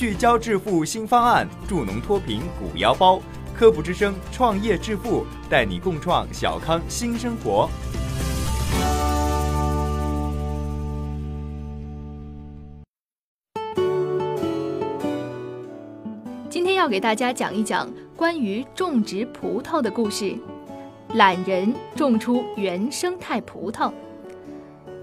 聚焦致富新方案，助农脱贫鼓腰包。科普之声，创业致富，带你共创小康新生活。今天要给大家讲一讲关于种植葡萄的故事。懒人种出原生态葡萄。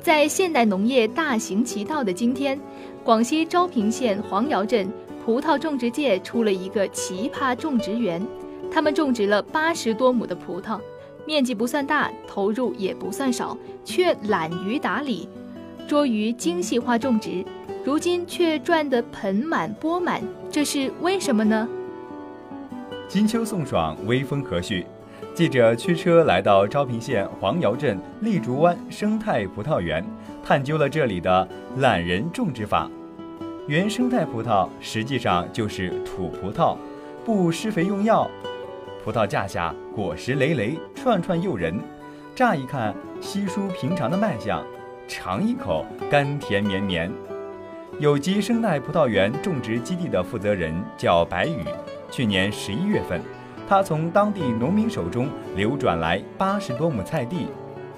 在现代农业大行其道的今天，广西昭平县黄窑镇葡萄种植界出了一个奇葩种植园。他们种植了八十多亩的葡萄，面积不算大，投入也不算少，却懒于打理，拙于精细化种植，如今却赚得盆满钵满，这是为什么呢？金秋送爽，微风和煦。记者驱车来到昭平县黄窑镇丽竹湾生态葡萄园，探究了这里的懒人种植法。原生态葡萄实际上就是土葡萄，不施肥用药，葡萄架下果实累累，串串诱人。乍一看稀疏平常的卖相，尝一口甘甜绵绵。有机生态葡萄园种植基地的负责人叫白宇，去年十一月份。他从当地农民手中流转来八十多亩菜地，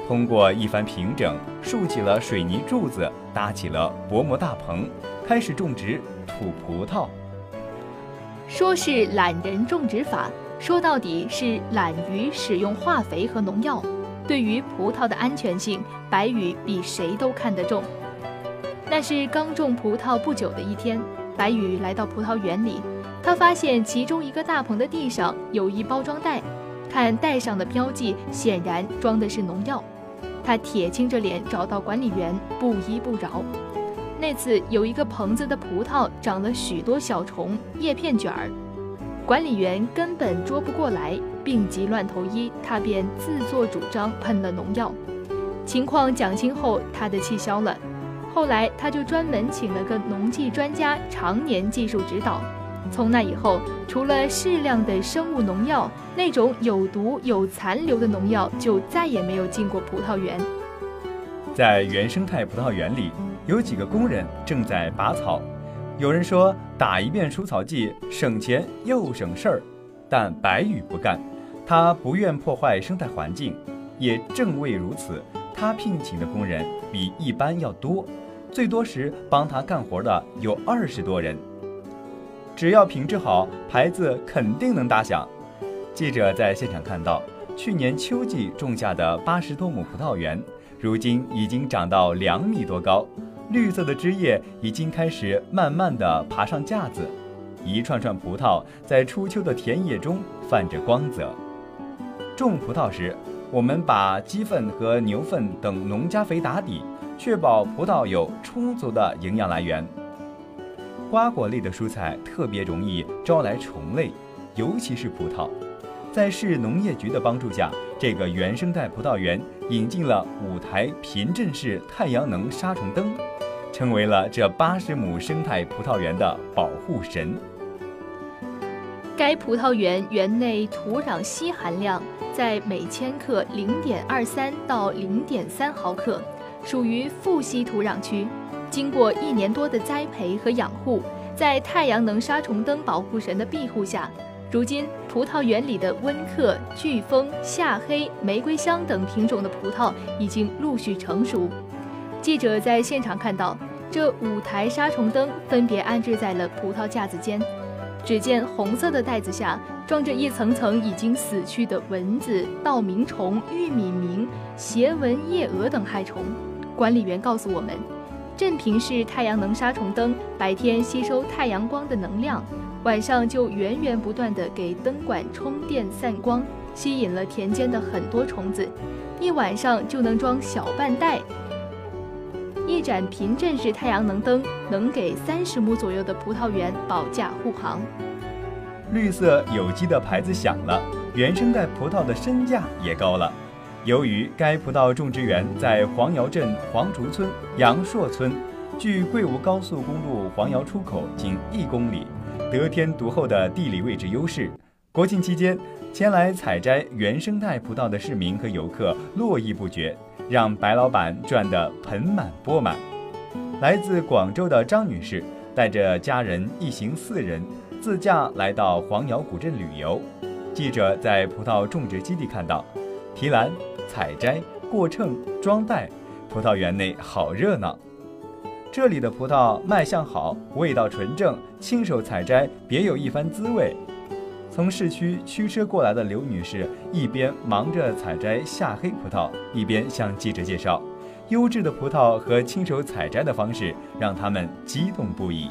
通过一番平整，竖起了水泥柱子，搭起了薄膜大棚，开始种植土葡萄。说是懒人种植法，说到底是懒于使用化肥和农药。对于葡萄的安全性，白宇比谁都看得重。那是刚种葡萄不久的一天，白宇来到葡萄园里。他发现其中一个大棚的地上有一包装袋，看袋上的标记，显然装的是农药。他铁青着脸找到管理员，不依不饶。那次有一个棚子的葡萄长了许多小虫、叶片卷儿，管理员根本捉不过来，病急乱投医，他便自作主张喷了农药。情况讲清后，他的气消了。后来他就专门请了个农技专家，常年技术指导。从那以后，除了适量的生物农药，那种有毒有残留的农药就再也没有进过葡萄园。在原生态葡萄园里，有几个工人正在拔草。有人说打一遍除草剂省钱又省事儿，但白宇不干，他不愿破坏生态环境。也正为如此，他聘请的工人比一般要多，最多时帮他干活的有二十多人。只要品质好，牌子肯定能打响。记者在现场看到，去年秋季种下的八十多亩葡萄园，如今已经长到两米多高，绿色的枝叶已经开始慢慢地爬上架子，一串串葡萄在初秋的田野中泛着光泽。种葡萄时，我们把鸡粪和牛粪等农家肥打底，确保葡萄有充足的营养来源。瓜果类的蔬菜特别容易招来虫类，尤其是葡萄。在市农业局的帮助下，这个原生态葡萄园引进了五台频振式太阳能杀虫灯，成为了这八十亩生态葡萄园的保护神。该葡萄园园内土壤硒含量在每千克零点二三到零点三毫克，属于富硒土壤区。经过一年多的栽培和养护，在太阳能杀虫灯保护神的庇护下，如今葡萄园里的温克、飓风、夏黑、玫瑰香等品种的葡萄已经陆续成熟。记者在现场看到，这五台杀虫灯分别安置在了葡萄架子间。只见红色的袋子下装着一层层已经死去的蚊子、稻鸣虫、玉米鸣、斜纹叶蛾等害虫。管理员告诉我们。振频式太阳能杀虫灯白天吸收太阳光的能量，晚上就源源不断地给灯管充电散光，吸引了田间的很多虫子，一晚上就能装小半袋。一盏频振式太阳能灯能给三十亩左右的葡萄园保驾护航。绿色有机的牌子响了，原生态葡萄的身价也高了。由于该葡萄种植园在黄窑镇黄竹村杨朔村，距贵吴高速公路黄窑出口仅一公里，得天独厚的地理位置优势。国庆期间，前来采摘原生态葡萄的市民和游客络绎不绝，让白老板赚得盆满钵满。来自广州的张女士带着家人一行四人自驾来到黄窑古镇旅游。记者在葡萄种植基地看到，提篮、采摘、过秤、装袋，葡萄园内好热闹。这里的葡萄卖相好，味道纯正，亲手采摘别有一番滋味。从市区驱车过来的刘女士一边忙着采摘夏黑葡萄，一边向记者介绍，优质的葡萄和亲手采摘的方式让他们激动不已。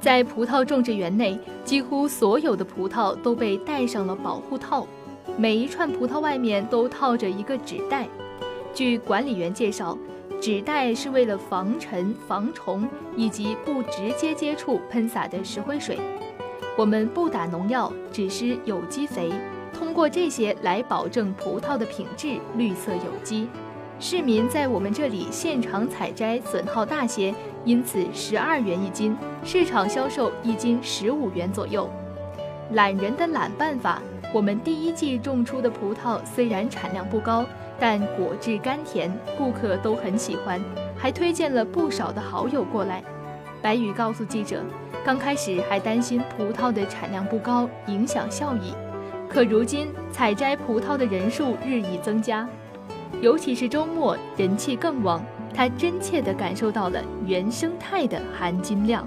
在葡萄种植园内，几乎所有的葡萄都被戴上了保护套，每一串葡萄外面都套着一个纸袋。据管理员介绍。纸袋是为了防尘、防虫以及不直接接触喷洒的石灰水。我们不打农药，只施有机肥，通过这些来保证葡萄的品质绿色有机。市民在我们这里现场采摘，损耗大些，因此十二元一斤，市场销售一斤十五元左右。懒人的懒办法，我们第一季种出的葡萄虽然产量不高。但果质甘甜，顾客都很喜欢，还推荐了不少的好友过来。白宇告诉记者，刚开始还担心葡萄的产量不高影响效益，可如今采摘葡萄的人数日益增加，尤其是周末人气更旺。他真切地感受到了原生态的含金量。